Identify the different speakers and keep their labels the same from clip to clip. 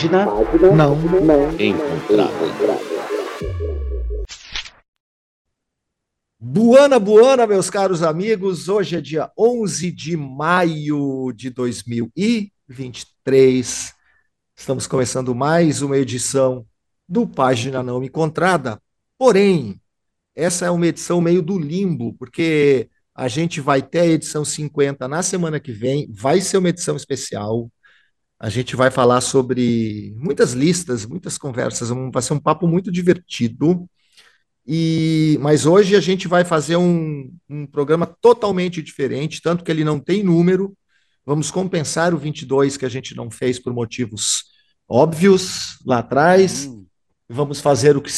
Speaker 1: Página não encontrada.
Speaker 2: Buana, buana, meus caros amigos. Hoje é dia 11 de maio de 2023. Estamos começando mais uma edição do Página Não Encontrada. Porém, essa é uma edição meio do limbo, porque a gente vai ter a edição 50 na semana que vem, vai ser uma edição especial. A gente vai falar sobre muitas listas, muitas conversas, vai ser um papo muito divertido. E, mas hoje a gente vai fazer um, um programa totalmente diferente, tanto que ele não tem número. Vamos compensar o 22 que a gente não fez por motivos óbvios lá atrás. Vamos fazer o que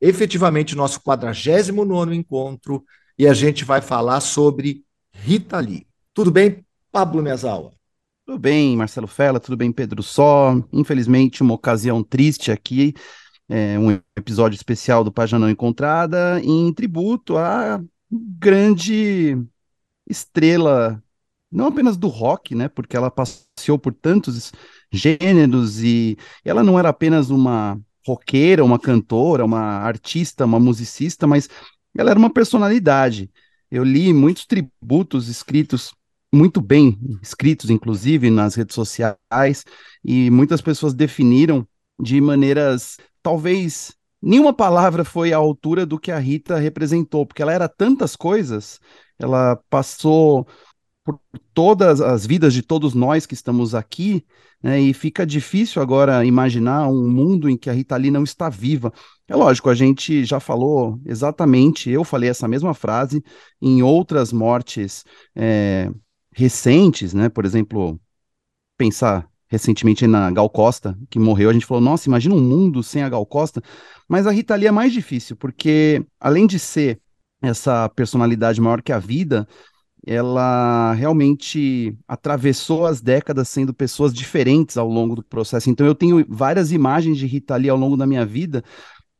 Speaker 2: efetivamente o nosso 49º encontro e a gente vai falar sobre Rita Lee. Tudo bem, Pablo Mesawa?
Speaker 3: Tudo bem, Marcelo Fela, tudo bem, Pedro Só. Infelizmente, uma ocasião triste aqui, é, um episódio especial do Página Não Encontrada, em tributo à grande estrela, não apenas do rock, né, porque ela passeou por tantos gêneros e ela não era apenas uma roqueira, uma cantora, uma artista, uma musicista, mas ela era uma personalidade. Eu li muitos tributos escritos muito bem escritos, inclusive nas redes sociais, e muitas pessoas definiram de maneiras, talvez nenhuma palavra foi à altura do que a Rita representou, porque ela era tantas coisas, ela passou por todas as vidas de todos nós que estamos aqui, né, e fica difícil agora imaginar um mundo em que a Rita Lee não está viva. É lógico, a gente já falou exatamente, eu falei essa mesma frase em outras mortes é, recentes, né? Por exemplo, pensar recentemente na Gal Costa, que morreu, a gente falou, nossa, imagina um mundo sem a Gal Costa, mas a Rita Lee é mais difícil, porque além de ser essa personalidade maior que a vida, ela realmente atravessou as décadas sendo pessoas diferentes ao longo do processo. Então eu tenho várias imagens de Rita Lee ao longo da minha vida,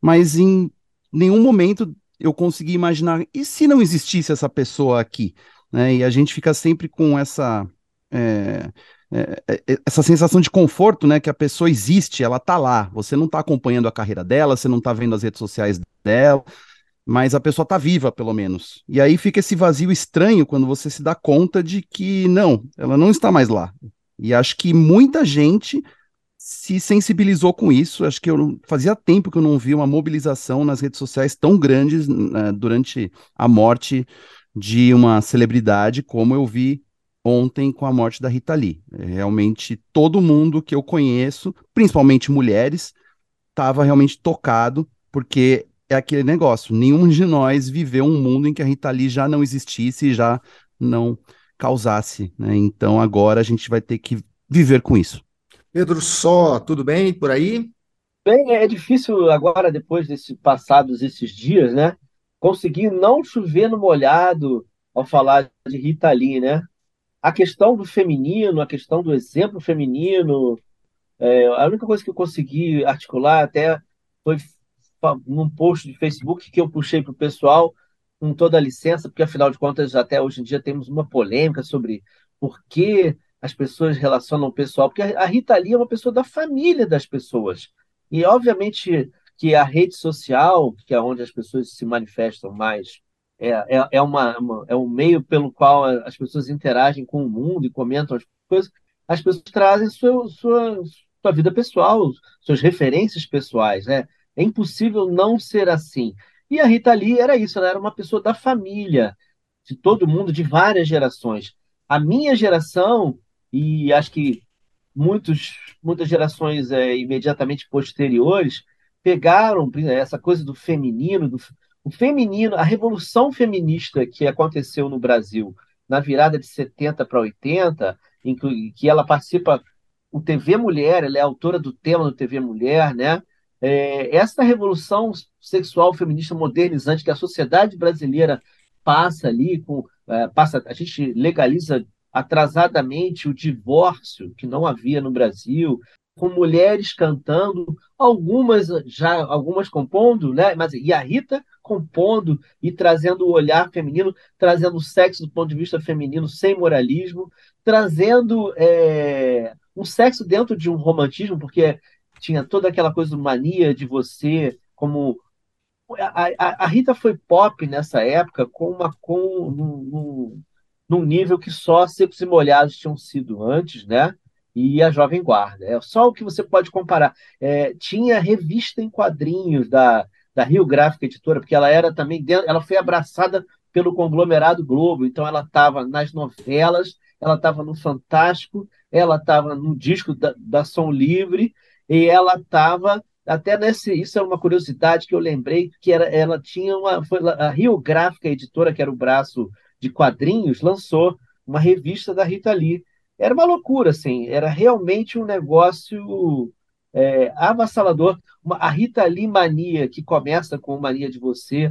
Speaker 3: mas em nenhum momento eu consegui imaginar, e se não existisse essa pessoa aqui? Né? E a gente fica sempre com essa, é, é, é, essa sensação de conforto, né? Que a pessoa existe, ela tá lá. Você não tá acompanhando a carreira dela, você não tá vendo as redes sociais dela, mas a pessoa tá viva, pelo menos. E aí fica esse vazio estranho quando você se dá conta de que não, ela não está mais lá. E acho que muita gente se sensibilizou com isso. Acho que eu fazia tempo que eu não vi uma mobilização nas redes sociais tão grandes né, durante a morte de uma celebridade como eu vi ontem com a morte da Rita Lee. É, Realmente todo mundo que eu conheço, principalmente mulheres, estava realmente tocado, porque é aquele negócio, nenhum de nós viveu um mundo em que a Rita Lee já não existisse e já não causasse, né? Então agora a gente vai ter que viver com isso.
Speaker 2: Pedro Só, tudo bem por aí?
Speaker 4: Bem, é difícil agora, depois desse passados esses dias, né? Conseguir não chover no molhado ao falar de Rita Lee, né? A questão do feminino, a questão do exemplo feminino, é, a única coisa que eu consegui articular até foi num post de Facebook que eu puxei para o pessoal, com toda a licença, porque afinal de contas, até hoje em dia temos uma polêmica sobre por que as pessoas relacionam o pessoal, porque a Rita Lee é uma pessoa da família das pessoas. E obviamente que a rede social, que é onde as pessoas se manifestam mais, é, é, é, uma, uma- é um meio pelo qual as pessoas interagem com o mundo e comentam as coisas, as pessoas trazem sua, sua, sua vida pessoal, suas referências pessoais, né? É impossível não ser assim. E a Rita Lee era isso, ela era uma pessoa da família, de todo mundo, de várias gerações. A minha geração, e acho que muitos, muitas gerações é, imediatamente posteriores pegaram essa coisa do feminino, do, o feminino, a revolução feminista que aconteceu no Brasil na virada de 70 para 80, em que, que ela participa, o TV Mulher, ela é autora do tema do TV Mulher, né? É, essa revolução sexual feminista modernizante que a sociedade brasileira passa ali, com, é, passa, a gente legaliza atrasadamente o divórcio que não havia no Brasil, com mulheres cantando, algumas já algumas compondo, né? Mas e a Rita compondo e trazendo o olhar feminino, trazendo o sexo do ponto de vista feminino sem moralismo, trazendo é, um sexo dentro de um romantismo, porque tinha toda aquela coisa mania de você como a, a, a, Rita foi pop nessa época com uma com num, num nível que só Secos e Molhados tinham sido antes, né? E a Jovem Guarda. É só o que você pode comparar. É, tinha revista em quadrinhos da, da Rio Gráfica Editora, porque ela era também ela foi abraçada pelo conglomerado Globo, então ela estava nas novelas, ela estava no Fantástico, ela estava no disco da, da Som Livre, e ela estava até nesse, isso é uma curiosidade que eu lembrei, que era, ela tinha uma, foi a Rio Gráfica Editora, que era o braço de quadrinhos, lançou uma revista da Rita Lee. Era uma loucura, assim, era realmente um negócio é, avassalador. Uma, a Rita Lee Mania, que começa com Mania de Você,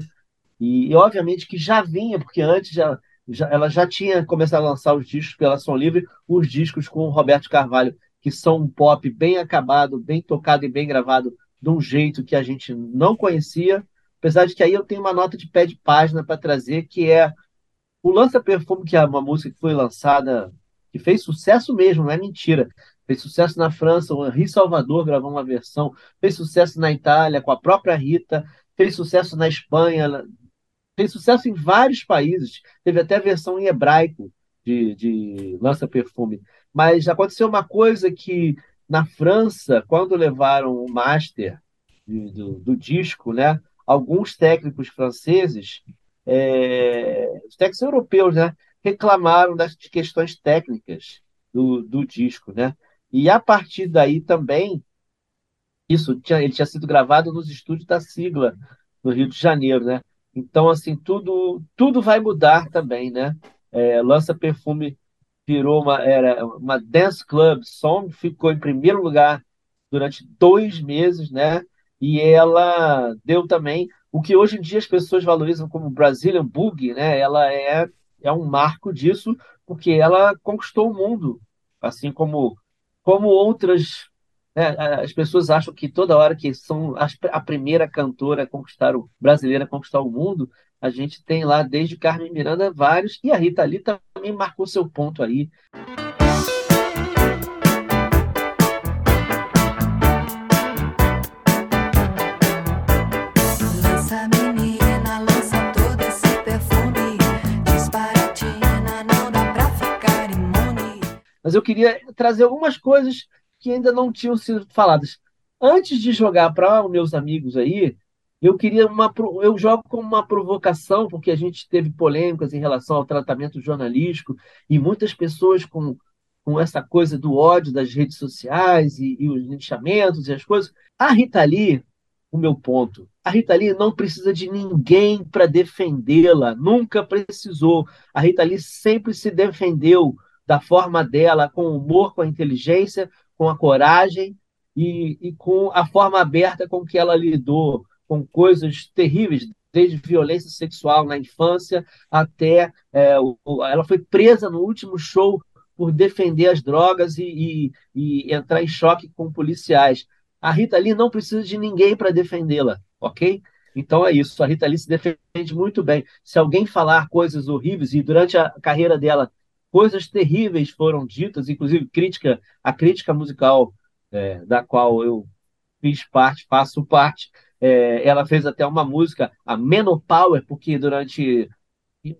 Speaker 4: e, e obviamente que já vinha, porque antes já, já, ela já tinha começado a lançar os discos pela Som Livre, os discos com o Roberto Carvalho que são um pop bem acabado, bem tocado e bem gravado de um jeito que a gente não conhecia. Apesar de que aí eu tenho uma nota de pé de página para trazer, que é o Lança Perfume, que é uma música que foi lançada, que fez sucesso mesmo, não é mentira. Fez sucesso na França, o Henri Salvador gravou uma versão, fez sucesso na Itália com a própria Rita, fez sucesso na Espanha, fez sucesso em vários países, teve até versão em hebraico de, de Lança Perfume. Mas aconteceu uma coisa que na França, quando levaram o master do, do disco, né, alguns técnicos franceses, é, os técnicos europeus, né, reclamaram das questões técnicas do, do disco, né? E a partir daí também isso tinha, ele tinha sido gravado nos estúdios da Sigla no Rio de Janeiro, né? Então assim tudo tudo vai mudar também, né? É, lança perfume virou uma, era uma dance club song, ficou em primeiro lugar durante dois meses, né? E ela deu também o que hoje em dia as pessoas valorizam como Brazilian Boogie, né? Ela é, é um marco disso, porque ela conquistou o mundo, assim como, como outras. Né? As pessoas acham que toda hora que são a primeira cantora a conquistar o brasileira a conquistar o mundo, a gente tem lá desde Carmen Miranda vários, e a Rita Lee também marcou seu ponto aí. Mas eu queria trazer algumas coisas que ainda não tinham sido faladas. Antes de jogar para os meus amigos aí, eu queria uma. Eu jogo como uma provocação, porque a gente teve polêmicas em relação ao tratamento jornalístico e muitas pessoas com, com essa coisa do ódio das redes sociais e, e os linchamentos e as coisas. A Rita Lee, o meu ponto, a Rita Lee não precisa de ninguém para defendê-la, nunca precisou. A Rita Lee sempre se defendeu da forma dela, com humor, com a inteligência, com a coragem e, e com a forma aberta com que ela lidou com coisas terríveis, desde violência sexual na infância até. É, o, ela foi presa no último show por defender as drogas e, e, e entrar em choque com policiais. A Rita Lee não precisa de ninguém para defendê-la, ok? Então é isso, a Rita Lee se defende muito bem. Se alguém falar coisas horríveis, e durante a carreira dela coisas terríveis foram ditas, inclusive crítica, a crítica musical é, da qual eu fiz parte, faço parte, é, ela fez até uma música, a Menopower, porque durante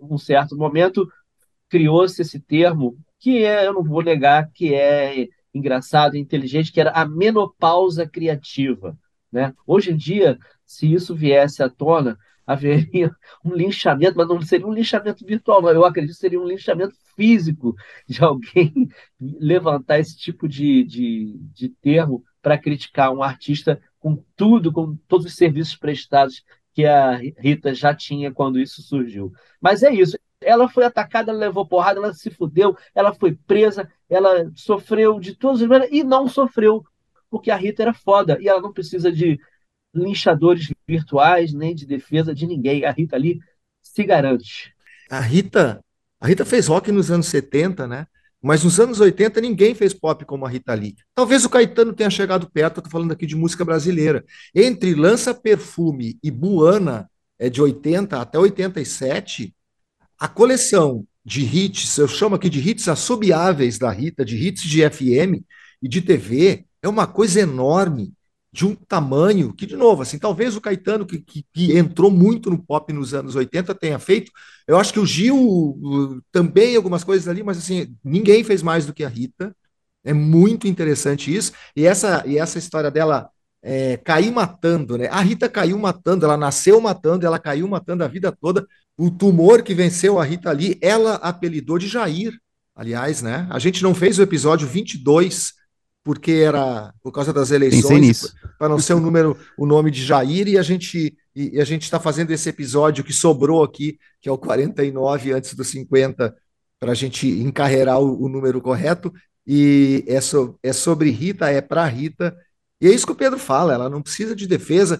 Speaker 4: um certo momento criou-se esse termo, que é, eu não vou negar que é engraçado e inteligente, que era a menopausa criativa. Né? Hoje em dia, se isso viesse à tona, haveria um linchamento, mas não seria um linchamento virtual, não. eu acredito que seria um linchamento físico de alguém levantar esse tipo de, de, de termo para criticar um artista com tudo, com todos os serviços prestados que a Rita já tinha quando isso surgiu. Mas é isso. Ela foi atacada, ela levou porrada, ela se fudeu, ela foi presa, ela sofreu de todas as maneiras e não sofreu, porque a Rita era foda e ela não precisa de linchadores virtuais nem de defesa de ninguém. A Rita ali se garante.
Speaker 2: A Rita, a Rita fez rock nos anos 70, né? Mas nos anos 80 ninguém fez pop como a Rita Lee. Talvez o Caetano tenha chegado perto, estou falando aqui de música brasileira. Entre Lança Perfume e Buana, é de 80 até 87, a coleção de hits, eu chamo aqui de hits assobiáveis da Rita, de hits de FM e de TV, é uma coisa enorme, de um tamanho que, de novo, assim, talvez o Caetano, que, que, que, entrou muito no pop nos anos 80, tenha feito. Eu acho que o Gil também algumas coisas ali, mas assim, ninguém fez mais do que a Rita. É muito interessante isso. E essa, e essa história dela é, cair matando, né? A Rita caiu matando, ela nasceu matando, ela caiu matando a vida toda. O tumor que venceu a Rita ali, ela apelidou de Jair. Aliás, né? A gente não fez o episódio 22 porque era por causa das eleições, para não ser o número, o nome de Jair, e a gente e, a gente está fazendo esse episódio que sobrou aqui, que é o 49 antes do 50, para a gente encarregar o, o, número correto. E é, so, é sobre Rita, é para Rita. E é isso que o Pedro fala, ela não precisa de defesa.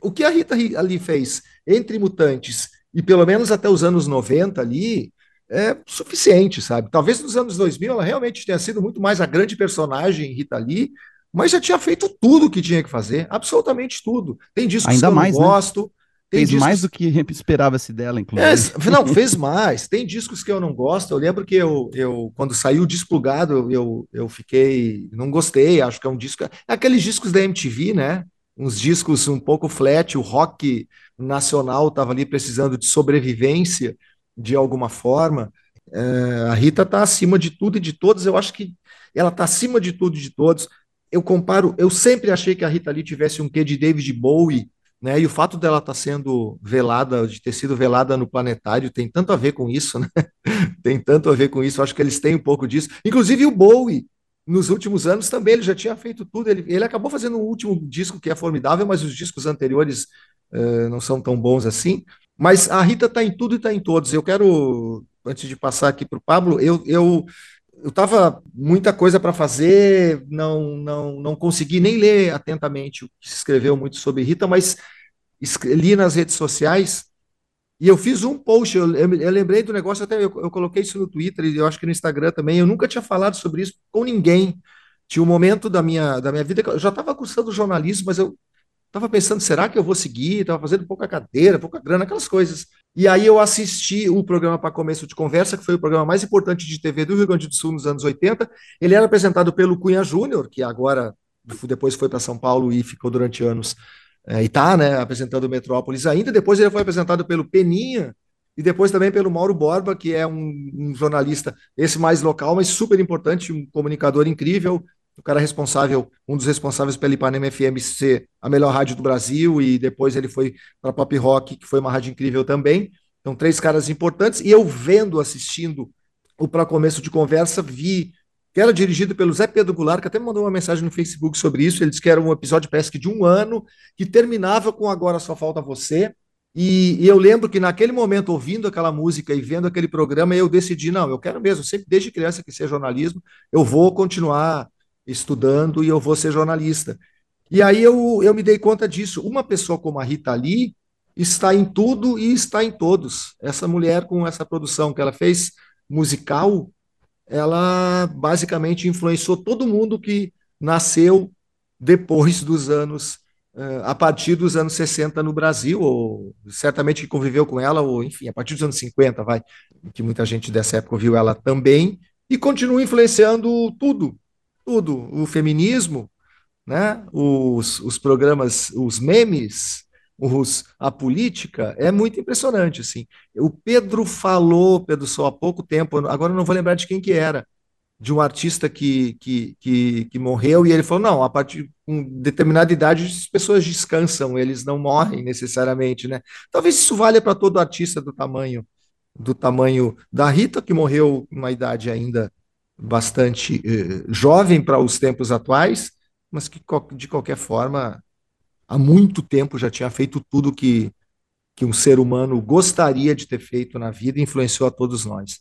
Speaker 2: O que a Rita ali fez entre mutantes e pelo menos até os anos 90 ali, é suficiente, sabe? Talvez nos anos 2000 ela realmente tenha sido muito mais a grande personagem Rita Lee, mas já tinha feito tudo o que tinha que fazer, absolutamente tudo. Tem discos
Speaker 3: Ainda
Speaker 2: que eu
Speaker 3: mais,
Speaker 2: não né? gosto.
Speaker 3: fez discos... mais do que esperava-se dela,
Speaker 2: inclusive. É, não, fez mais. Tem discos que eu não gosto. Eu lembro que eu, eu quando saiu o Desplugado, eu, eu fiquei. Não gostei. Acho que é um disco. É aqueles discos da MTV, né? Uns discos um pouco flat. O rock nacional estava ali precisando de sobrevivência de alguma forma. É, a Rita está acima de tudo e de todos. Eu acho que ela está acima de tudo e de todos. Eu comparo, eu sempre achei que a Rita Lee tivesse um quê de David Bowie, né? E o fato dela estar tá sendo velada, de ter sido velada no planetário, tem tanto a ver com isso, né? tem tanto a ver com isso. Eu acho que eles têm um pouco disso. Inclusive o Bowie, nos últimos anos também, ele já tinha feito tudo. Ele, ele acabou fazendo o último disco que é formidável, mas os discos anteriores uh, não são tão bons assim. Mas a Rita está em tudo e está em todos. Eu quero, antes de passar aqui para o Pablo, eu, eu eu estava muita coisa para fazer, não, não, não consegui nem ler atentamente o que se escreveu muito sobre Rita, mas li nas redes sociais e eu fiz um post. Eu, eu lembrei do negócio, até eu, eu, coloquei isso no Twitter e eu acho que no Instagram também. Eu nunca tinha falado sobre isso com ninguém. Tinha um momento da minha, da minha vida que eu já estava cursando jornalismo, mas eu Estava pensando, será que eu vou seguir? Estava fazendo pouca cadeira, pouca grana, aquelas coisas. E aí eu assisti o programa para começo de conversa, que foi o programa mais importante de TV do Rio Grande do Sul nos anos 80. Ele era apresentado pelo Cunha Júnior, que agora depois foi para São Paulo e ficou durante anos é, e está né, apresentando Metrópolis ainda. Depois ele foi apresentado pelo Peninha e depois também pelo Mauro Borba, que é um, um jornalista, esse mais local, mas super importante, um comunicador incrível, o cara responsável, um dos responsáveis pela Ipanema FM ser a melhor rádio do Brasil, e depois ele foi para Pop Rock, que foi uma rádio incrível também. Então, três caras importantes. E eu vendo, assistindo o Para Começo de Conversa, vi que era dirigido pelo Zé Pedro Goulart, que até me mandou uma mensagem no Facebook sobre isso. Ele disse que era um episódio, parece que de um ano, que terminava com Agora Só Falta Você. E, e, eu lembro que naquele momento, ouvindo aquela música e vendo aquele programa, eu decidi, não, eu quero mesmo, sempre desde criança que seja jornalismo, eu vou continuar estudando e eu vou ser jornalista. E aí eu, eu me dei conta disso. Uma pessoa como a Rita Lee está em tudo e está em todos. Essa mulher, com essa produção que ela fez, musical, ela basicamente influenciou todo mundo que nasceu depois dos anos, eh, a partir dos anos 60 no Brasil, ou certamente que conviveu com ela, ou enfim, a partir dos anos 50, vai, que muita gente dessa época viu ela também, e continua influenciando tudo, tudo, o feminismo, né? os, os programas, os memes, os, a política, é muito impressionante. Assim. O Pedro falou, Pedro, só há pouco tempo, agora não vou lembrar de quem que era, de um artista que, que, que, que morreu, e ele falou, não, a partir de determinada idade as pessoas descansam, eles não morrem necessariamente, né? Talvez isso valha para todo artista do tamanho do tamanho da Rita, que morreu numa idade ainda bastante eh, jovem para os tempos atuais, mas que de qualquer forma há muito tempo já tinha feito tudo que que um ser humano gostaria de ter feito na vida e influenciou a todos nós.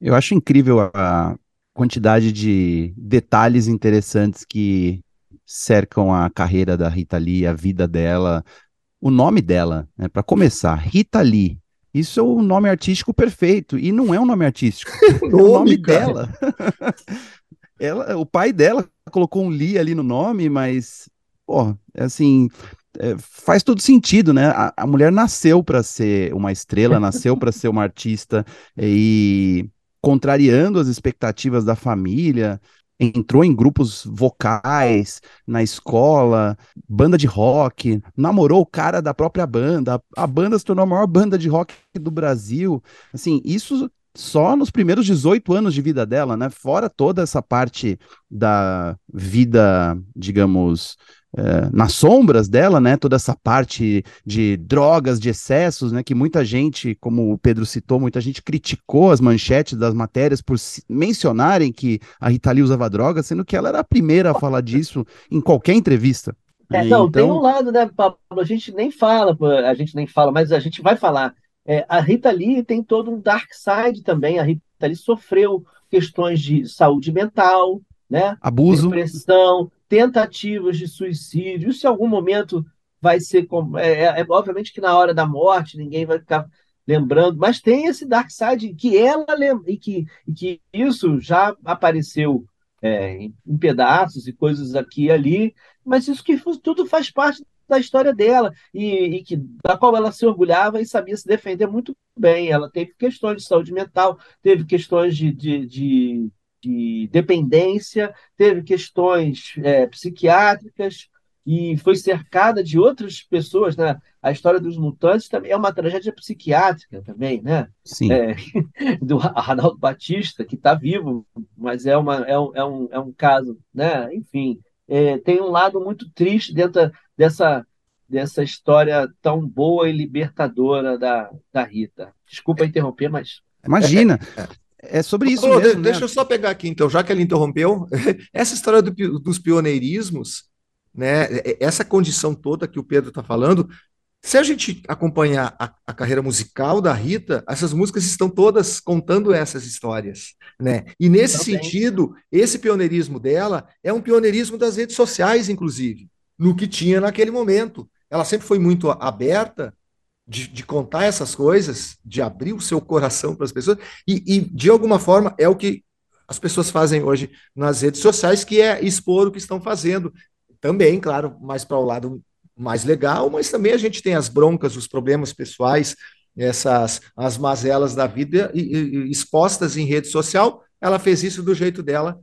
Speaker 3: Eu acho incrível a quantidade de detalhes interessantes que cercam a carreira da Rita Lee, a vida dela, o nome dela, né? Para começar, Rita Lee, Isso é o nome artístico perfeito. E não é um nome artístico. é o nome dela. Ela, o pai dela colocou um Lee ali no nome, mas, pô, é assim, é, faz todo sentido, né? A, a mulher nasceu para ser uma estrela, nasceu para ser uma artista e contrariando as expectativas da família, entrou em grupos vocais na escola, banda de rock, namorou o cara da própria banda, a, banda se tornou a maior banda de rock do Brasil. Assim, isso só nos primeiros 18 anos de vida dela, né? Fora toda essa parte da vida, digamos, é, nas sombras dela, né? Toda essa parte de drogas, de excessos, né? Que muita gente, como o Pedro citou, muita gente criticou as manchetes das matérias por mencionarem que a Rita Lee usava drogas, sendo que ela era a primeira a falar disso em qualquer entrevista.
Speaker 4: É, não, então... tem um lado, né, Pablo? A gente nem fala, a gente nem fala, mas a gente vai falar. É, a Rita Lee tem todo um dark side também. A Rita Lee sofreu questões de saúde mental, né?
Speaker 3: Abuso.
Speaker 4: Depressão, tentativas de suicídio. Isso em algum momento vai ser. É, é, é, obviamente que na hora da morte ninguém vai ficar lembrando, mas tem esse dark side que ela lembra, e que, e que isso já apareceu é, em, em, pedaços e coisas aqui e ali, mas isso que tudo faz parte da história dela e, e, que da qual ela se orgulhava e sabia se defender muito bem. Ela teve questões de saúde mental, teve questões de, de, de de dependência, teve questões é, psiquiátricas e foi cercada de outras pessoas, né? A história dos mutantes também é uma tragédia psiquiátrica também, né?
Speaker 3: Sim.
Speaker 4: É, do Arnaldo Batista, que está vivo, mas é, uma, é, um, é, um, é um caso, né? Enfim, é, tem um lado muito triste dentro dessa, dessa história tão boa e libertadora da, da Rita. Desculpa interromper, mas...
Speaker 3: Imagina! É sobre isso mesmo,
Speaker 2: né? Deixa né? eu só pegar aqui, então, já que ele interrompeu, essa história do, dos pioneirismos, né, essa condição toda que o Pedro está falando, se a gente acompanhar a, a, carreira musical da Rita, essas músicas estão todas contando essas histórias, né? E nesse sentido, esse pioneirismo dela é um pioneirismo das redes sociais, inclusive, no que tinha naquele momento. Ela sempre foi muito aberta de, de, contar essas coisas, de abrir o seu coração para as pessoas, e, e, de alguma forma é o que as pessoas fazem hoje nas redes sociais, que é expor o que estão fazendo. Também, claro, mais para o lado mais legal, mas também a gente tem as broncas, os problemas pessoais, essas as mazelas da vida e, e, expostas em rede social. Ela fez isso do jeito dela,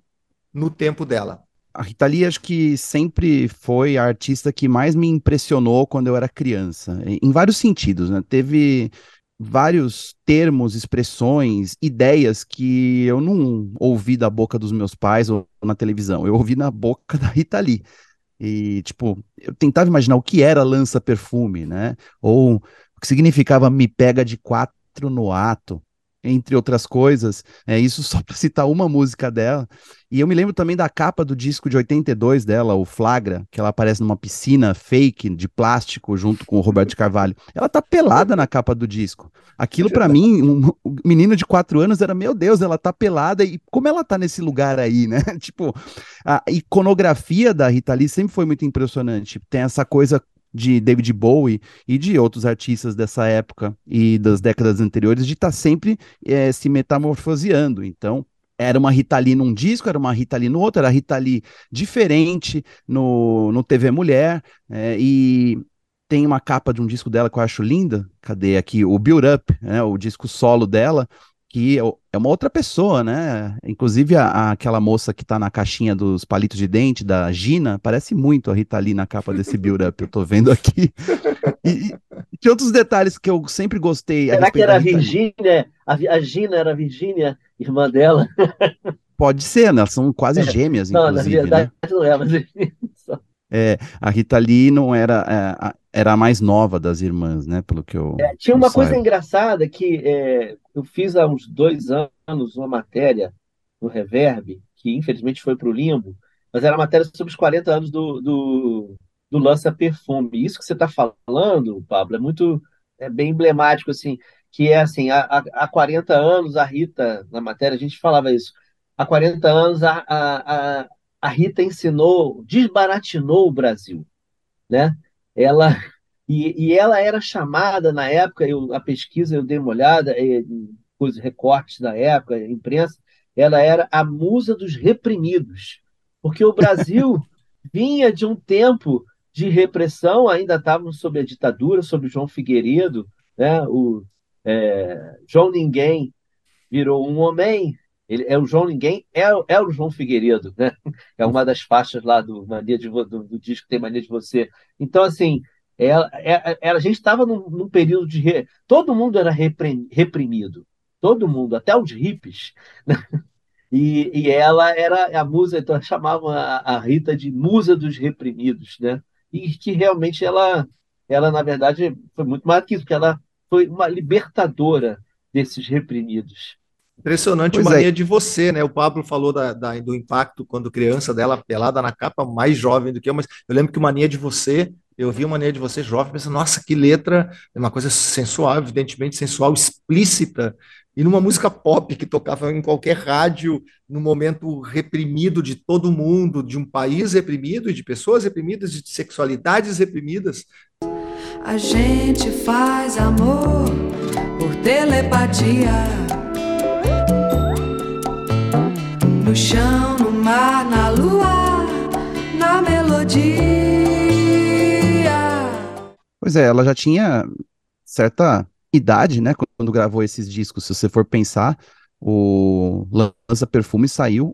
Speaker 2: no tempo dela
Speaker 3: a Rita Lee acho que sempre foi a artista que mais me impressionou quando eu era criança, em vários sentidos, né? Teve vários termos, expressões, ideias que eu não ouvi da boca dos meus pais ou na televisão, eu ouvi na boca da Rita Lee. E, tipo, eu tentava imaginar o que era lança-perfume, né? Ou o que significava me pega de quatro no ato entre outras coisas. É isso só para citar uma música dela. E eu me lembro também da capa do disco de 82 dela, o Flagra, que ela aparece numa piscina fake de plástico junto com o Roberto Carvalho. Ela tá pelada na capa do disco. Aquilo para mim, um, menino de quatro anos era, meu Deus, ela tá pelada e como ela tá nesse lugar aí, né? tipo, a iconografia da Rita Lee sempre foi muito impressionante. Tem essa coisa de David Bowie e de outros artistas dessa época e das décadas anteriores de estar tá sempre é, se metamorfoseando. Então, era uma Rita Lee num disco, era uma Rita Lee no outro, era Rita Lee diferente no, no TV Mulher, é, e tem uma capa de um disco dela que eu acho linda, cadê aqui? O Build Up, né, o disco solo dela, que é uma outra pessoa, né? Inclusive a, a, aquela moça que tá na caixinha dos palitos de dente, da Gina, parece muito a Rita Lee na capa desse build-up, eu tô vendo aqui. E, e tem outros detalhes que eu sempre gostei.
Speaker 4: Será que era a Virgínia? A, a Gina era a Virgínia, irmã dela?
Speaker 3: Pode ser, né? São quase é. gêmeas, não, inclusive, na verdade né? não é, mas... É, a Rita Lee não era, é, era a mais nova das irmãs, né? Pelo que eu.
Speaker 4: É, tinha uma coisa engraçada que é, eu fiz há uns dois anos uma matéria no Reverb, que infelizmente foi para o limbo, mas era uma matéria sobre os 40 anos do, do, do Lança Perfume. Isso que você está falando, Pablo, é muito é bem emblemático, assim, que é assim, há, há 40 anos a Rita, na matéria, a gente falava isso, há 40 anos a, a, a, a Rita ensinou, desbaratinou o Brasil, né? Ela E, e ela era chamada na época, eu, a pesquisa eu dei uma olhada, é, coisas, recortes da época, imprensa, ela era a musa dos reprimidos, porque o Brasil vinha de um tempo de repressão, ainda estávamos sob a ditadura, sob João Figueiredo, né? o é, João Ninguém virou um homem, ele é o João Ninguém, é, é o João Figueiredo, né? É uma das faixas lá do Mania de, do, do disco Tem Mania de Você. Então, assim, ela, ela, ela a gente estava num, num, período de. Re... Todo mundo era reprimido. Todo mundo, até os hippies. Né? E, e ela era a musa, então chamavam a, a Rita de musa dos reprimidos, né? E que realmente ela, ela, na verdade, foi muito mais que isso, porque ela foi uma libertadora desses reprimidos.
Speaker 2: Impressionante pois mania é. de você, né? O Pablo falou da, da, do impacto quando criança dela pelada na capa, mais jovem do que eu, mas eu lembro que o mania de você eu vi uma maneira de você jovem, pensando, nossa, que letra, é uma coisa sensual, evidentemente sensual, explícita, e numa música pop que tocava em qualquer rádio, no momento reprimido de todo mundo, de um país reprimido, de pessoas reprimidas, de sexualidades reprimidas.
Speaker 5: A gente faz amor por telepatia. No chão, no mar, na lua, na melodia.
Speaker 3: Pois é, ela já tinha certa idade, né, quando gravou esses discos. Se você for pensar, o Lança Perfume saiu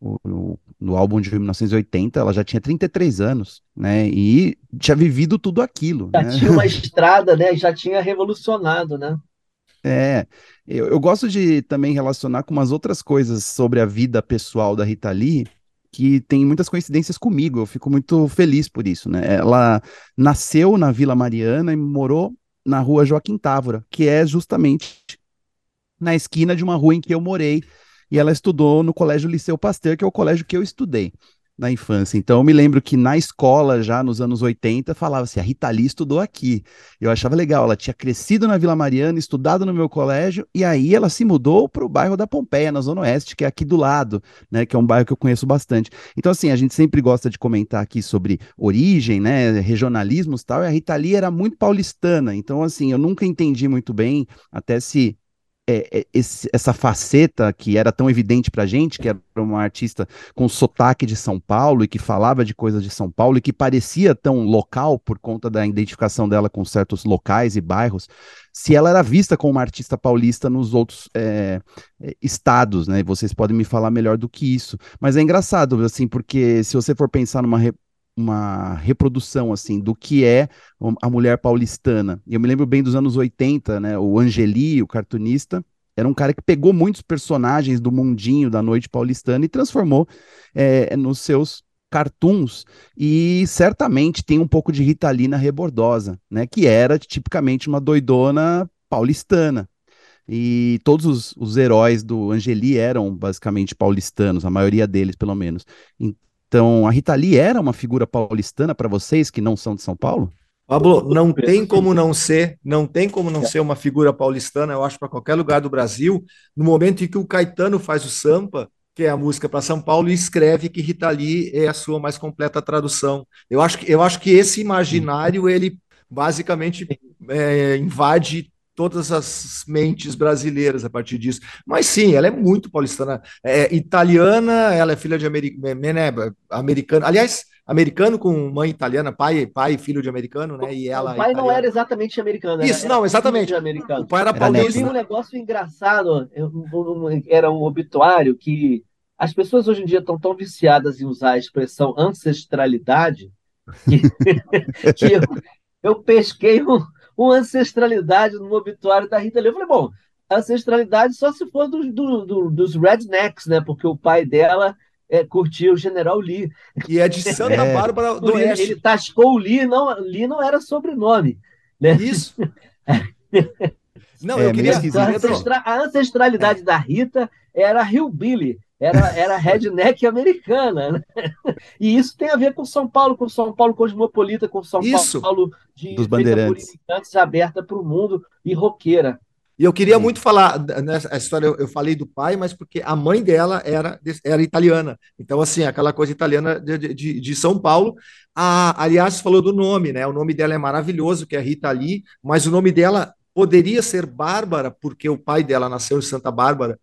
Speaker 3: o, o, no álbum de 1980, ela já tinha 33 anos, né, e tinha vivido tudo aquilo.
Speaker 4: Já
Speaker 3: né?
Speaker 4: tinha uma estrada, né, já tinha revolucionado, né.
Speaker 3: É, eu, eu gosto de também relacionar com umas outras coisas sobre a vida pessoal da Rita Lee, que tem muitas coincidências comigo, eu fico muito feliz por isso, né? Ela nasceu na Vila Mariana e morou na rua Joaquim Távora, que é justamente na esquina de uma rua em que eu morei, e ela estudou no Colégio Liceu Pasteur, que é o colégio que eu estudei na infância. Então eu me lembro que na escola, já nos anos 80, falava assim: a Rita Lee estudou aqui. Eu achava legal, ela tinha crescido na Vila Mariana, estudado no meu colégio, e aí ela se mudou para o bairro da Pompeia, na Zona Oeste, que é aqui do lado, né? Que é um bairro que eu conheço bastante. Então, assim, a gente sempre gosta de comentar aqui sobre origem, né? Regionalismos e tal, e a Rita Lee era muito paulistana. Então, assim, eu nunca entendi muito bem, até se é, é, esse, essa faceta que era tão evidente pra gente, que era uma artista com sotaque de São Paulo e que falava de coisas de São Paulo e que parecia tão local por conta da identificação dela com certos locais e bairros, se ela era vista como uma artista paulista nos outros é, é estados, né? Vocês podem me falar melhor do que isso. Mas é engraçado, assim, porque se você for pensar numa uma reprodução assim do que é a mulher paulistana. E eu me lembro bem dos anos 80, né? O Angeli, o cartunista, era um cara que pegou muitos personagens do mundinho da noite paulistana e transformou é, nos seus cartoons e certamente tem um pouco de Ritalina rebordosa, né? Que era tipicamente uma doidona paulistana. E todos os, os heróis do Angeli eram basicamente paulistanos, a maioria deles, pelo menos. Então, a Rita Lee era uma figura paulistana para vocês que não são de São Paulo?
Speaker 2: Pablo, não tem como não ser, não tem como não ser uma figura paulistana, eu acho, para qualquer lugar do Brasil, no momento em que o Caetano faz o Sampa, que é a música para São Paulo, e escreve que Rita Lee é a sua mais completa tradução. Eu acho que, eu acho que esse imaginário, ele basicamente é, invade todas as mentes brasileiras a partir disso. Mas sim, ela é muito paulistana. É, italiana, ela é filha de ameri né, americano. Aliás, americano com mãe italiana, pai, pai filho de americano, né? E ela.
Speaker 4: O pai não era exatamente americano.
Speaker 2: Isso, não, exatamente.
Speaker 4: Americano. O pai era paulista. Eu li um negócio engraçado. Era um obituário que as pessoas hoje em dia estão tão viciadas em usar a expressão ancestralidade que, que eu, eu pesquei um uma ancestralidade no obituário da Rita Lee. Eu falei, bom, ancestralidade só se for do, do, do, dos rednecks, né? Porque o pai dela é, curtia o General Lee.
Speaker 2: E é de Santa é. Bárbara do
Speaker 4: ele, Oeste. Ele tascou o Lee, não, Lee não era sobrenome. Né?
Speaker 2: Isso. não, é, eu queria...
Speaker 4: A, ancestra, a ancestralidade da Rita era Hillbilly era, era redneck americana. Né? E isso tem a ver com São Paulo, com São Paulo cosmopolita, com São
Speaker 2: isso.
Speaker 4: Paulo de
Speaker 3: Dos bandeirantes.
Speaker 4: aberta para o mundo e roqueira.
Speaker 2: E eu queria muito falar nessa história, eu, falei do pai, mas porque a mãe dela era, era italiana. Então, assim, aquela coisa italiana de, de, de São Paulo. A, aliás, falou do nome, né? O nome dela é maravilhoso, que é Rita Lee, mas o nome dela poderia ser Bárbara, porque o pai dela nasceu em Santa Bárbara,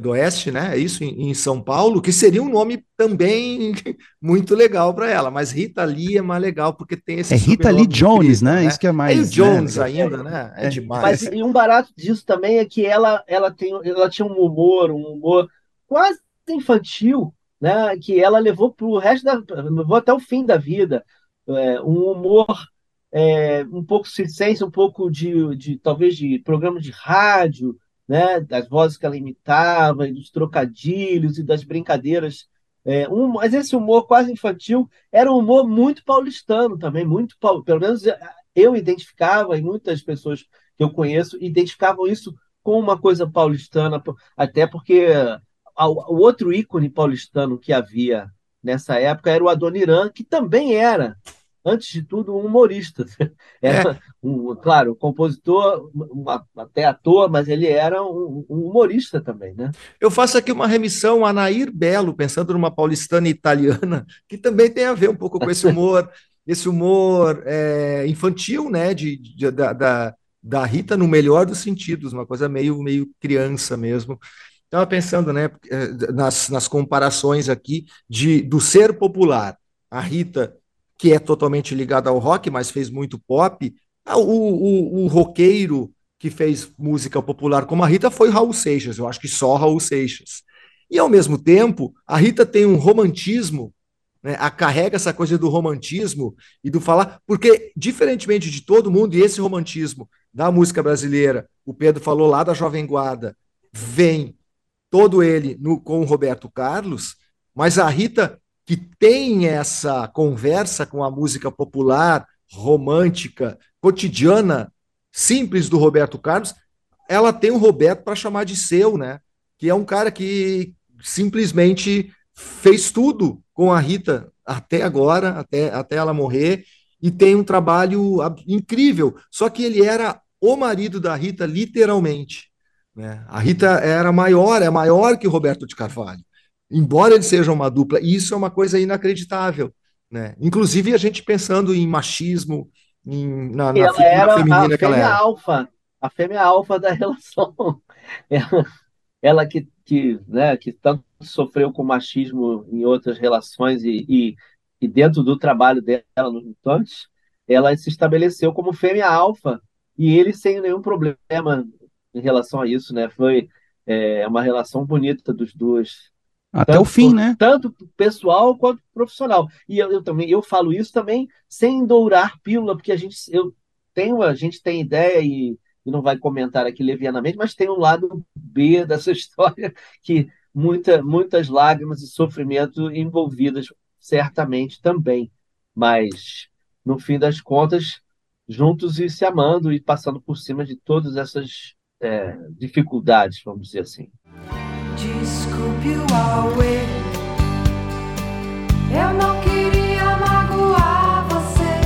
Speaker 2: do Oeste, né? É isso, em, em, São Paulo, que seria um nome também muito legal para ela. Mas Rita Lee é mais legal porque tem esse.
Speaker 3: É Rita Lee Jones, incrível, né? né? Isso que é mais. É
Speaker 2: o Jones né? ainda, né? É, é demais.
Speaker 4: Mas e um barato disso também é que ela, ela, tem, ela tinha um humor, um humor quase infantil, né? Que ela levou para o resto da. levou até o fim da vida. É, um humor é, um pouco circense, um pouco de, de talvez de programa de rádio, né, das vozes que ela imitava, e dos trocadilhos e das brincadeiras. É, um, mas esse humor quase infantil era um humor muito paulistano também, muito pelo menos eu identificava, e muitas pessoas que eu conheço identificavam isso com uma coisa paulistana, até porque o outro ícone paulistano que havia nessa época era o Adoniran, que também era antes de tudo, um humorista. Era, é. um, claro, compositor, um, até ator, mas ele era um, um, humorista também, né?
Speaker 2: Eu faço aqui uma remissão a Nair Belo, pensando numa paulistana italiana, que também tem a ver um pouco com esse humor, esse humor é, infantil, né? De, de da, da, da, Rita, no melhor dos sentidos, uma coisa meio, meio criança mesmo. Estava pensando né, é, nas, nas comparações aqui de, do ser popular. A Rita que é totalmente ligado ao rock, mas fez muito pop. Ah, o, o, o roqueiro que fez música popular como a Rita foi Raul Seixas, eu acho que só Raul Seixas. E ao mesmo tempo, a Rita tem um romantismo, né, a carrega essa coisa do romantismo e do falar, porque diferentemente de todo mundo, e esse romantismo da música brasileira, o Pedro falou lá da Jovem Guarda, vem todo ele no, com o Roberto Carlos, mas a Rita que tem essa conversa com a música popular, romântica, cotidiana, simples do Roberto Carlos, ela tem o Roberto para chamar de seu, né? Que é um cara que simplesmente fez tudo com a Rita até agora, até, até ela morrer, e tem um trabalho incrível. Só que ele era o marido da Rita, literalmente. Né? A Rita era maior, é maior que Roberto de Carvalho embora eles sejam uma dupla, e isso é uma coisa inacreditável. Né? Inclusive a gente pensando em machismo, em, na, na
Speaker 4: ela era feminina a que ela era. alfa, a fêmea alfa da relação. Ela, ela que, que, né, que tanto sofreu com machismo em outras relações e, e, e dentro do trabalho dela nos Mutantes, ela se estabeleceu como fêmea alfa e ele sem nenhum problema em relação a isso, né? Foi é, uma relação bonita dos dois
Speaker 3: até tanto, o fim, né?
Speaker 4: Tanto pessoal quanto profissional. E eu, eu, também eu falo isso também sem dourar pílula, porque a gente eu tenho a gente tem ideia e, e não vai comentar aqui levianamente, mas tem um lado B dessa história que muita, muitas lágrimas e sofrimento envolvidas certamente também, mas no fim das contas juntos e se amando e passando por cima de todas essas é, dificuldades, vamos dizer assim. Desculpe o. Eu não queria magoar você.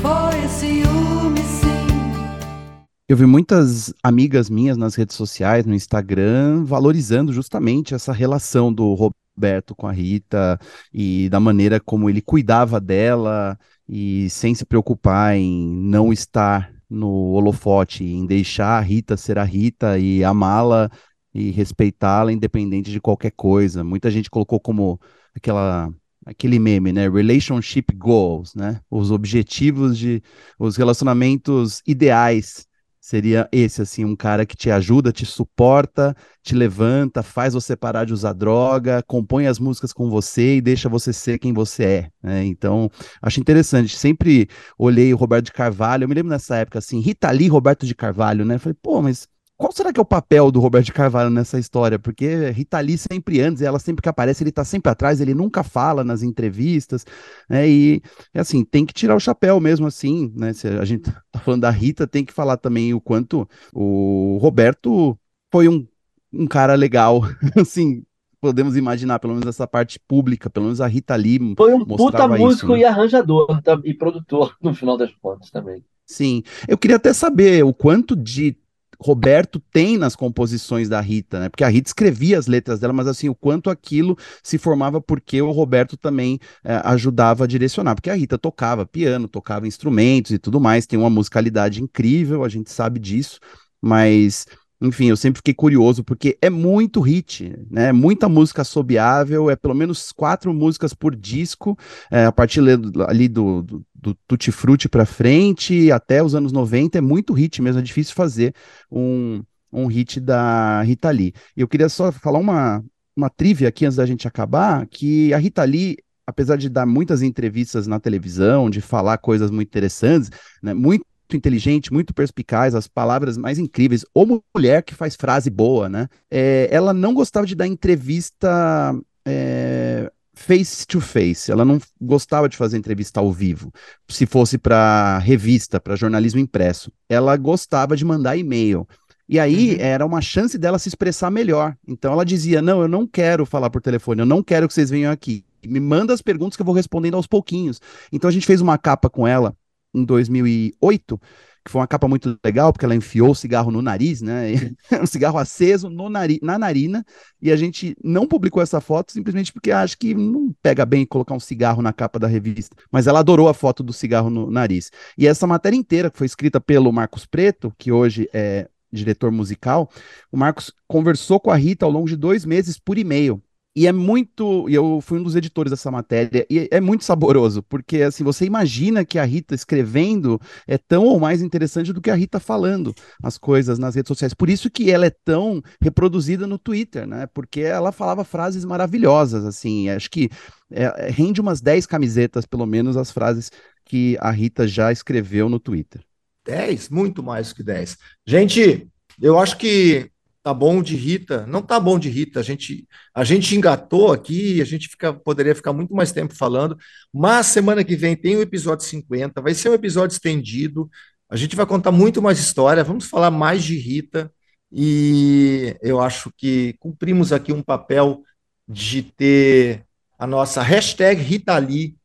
Speaker 3: Foi ciúme, sim. Eu vi muitas amigas minhas nas redes sociais, no Instagram, valorizando justamente essa relação do Roberto com a Rita e da maneira como ele cuidava dela e sem se preocupar em não estar no holofote, em deixar a Rita ser a Rita e amá-la e respeitá-la independente de qualquer coisa. Muita gente colocou como aquela aquele meme, né? Relationship goals, né? Os objetivos de os relacionamentos ideais seria esse assim, um cara que te ajuda, te suporta, te levanta, faz você parar de usar droga, compõe as músicas com você e deixa você ser quem você é. Né? Então, acho interessante. Sempre olhei o Roberto de Carvalho, eu me lembro nessa época assim, Rita Lee, Roberto de Carvalho, né? Falei, pô, mas qual será que é o papel do Roberto Carvalho nessa história? Porque Rita Lee sempre antes, ela sempre que aparece, ele tá sempre atrás, ele nunca fala nas entrevistas, né? E assim, tem que tirar o chapéu mesmo assim, né? Se a gente tá falando da Rita, tem que falar também o quanto o Roberto foi um, um cara legal, assim, podemos imaginar, pelo menos essa parte pública, pelo menos a Rita Lee.
Speaker 4: Foi um puta músico isso, né? e arranjador e produtor, no final das contas também.
Speaker 3: Sim. Eu queria até saber o quanto de Roberto tem nas composições da Rita, né? Porque a Rita escrevia as letras dela, mas assim, o quanto aquilo se formava porque o Roberto também é, ajudava a direcionar. Porque a Rita tocava piano, tocava instrumentos e tudo mais, tem uma musicalidade incrível, a gente sabe disso, mas enfim, eu sempre fiquei curioso, porque é muito hit, né? Muita música assobiável, é pelo menos quatro músicas por disco, é, a partir ali do, do, do Tutti Frutti para frente, até os anos 90, é muito hit mesmo, é difícil fazer um, um hit da Rita Lee. E eu queria só falar uma, uma trivia aqui antes da gente acabar, que a Rita Lee apesar de dar muitas entrevistas na televisão, de falar coisas muito interessantes, né, muito inteligente, muito perspicaz, as palavras mais incríveis, ou mulher que faz frase boa, né? É, ela não gostava de dar entrevista é, face to face, ela não gostava de fazer entrevista ao vivo, se fosse para revista, para jornalismo impresso. Ela gostava de mandar e-mail. E aí uhum. era uma chance dela se expressar melhor. Então ela dizia: Não, eu não quero falar por telefone, eu não quero que vocês venham aqui. Me manda as perguntas que eu vou respondendo aos pouquinhos. Então a gente fez uma capa com ela em 2008, que foi uma capa muito legal, porque ela enfiou o cigarro no nariz, né? um cigarro aceso no nari na narina, e a gente não publicou essa foto simplesmente porque acho que não pega bem colocar um cigarro na capa da revista. Mas ela adorou a foto do cigarro no nariz. E essa matéria inteira, que foi escrita pelo Marcos Preto, que hoje é diretor musical, o Marcos conversou com a Rita ao longo de dois meses por e-mail. E é muito. Eu fui um dos editores dessa matéria, e é muito saboroso, porque assim, você imagina que a Rita escrevendo é tão ou mais interessante do que a Rita falando as coisas nas redes sociais. Por isso que ela é tão reproduzida no Twitter, né? Porque ela falava frases maravilhosas, assim. Acho que é, é rende umas 10 camisetas, pelo menos, as frases que a Rita já escreveu no Twitter.
Speaker 2: 10? Muito mais que 10. Gente, eu acho que tá bom de Rita, não tá bom de Rita, a gente, a gente engatou aqui, a gente fica, poderia ficar muito mais tempo falando, mas semana que vem tem o episódio 50, vai ser um episódio estendido, a gente vai contar muito mais história, vamos falar mais de Rita, e eu acho que cumprimos aqui um papel de ter a nossa hashtag Rita Lee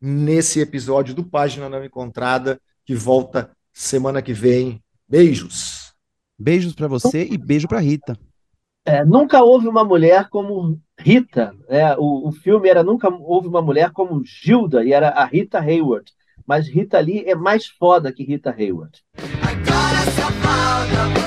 Speaker 2: nesse episódio do Página Não Encontrada, que volta semana que vem. Beijos!
Speaker 3: Beijos para você e beijo para Rita.
Speaker 4: É, nunca houve uma mulher como Rita. Né? O, o, filme era Nunca Houve uma Mulher como Gilda, e era a Rita Hayward. Mas Rita Lee é mais foda que Rita Hayward. Agora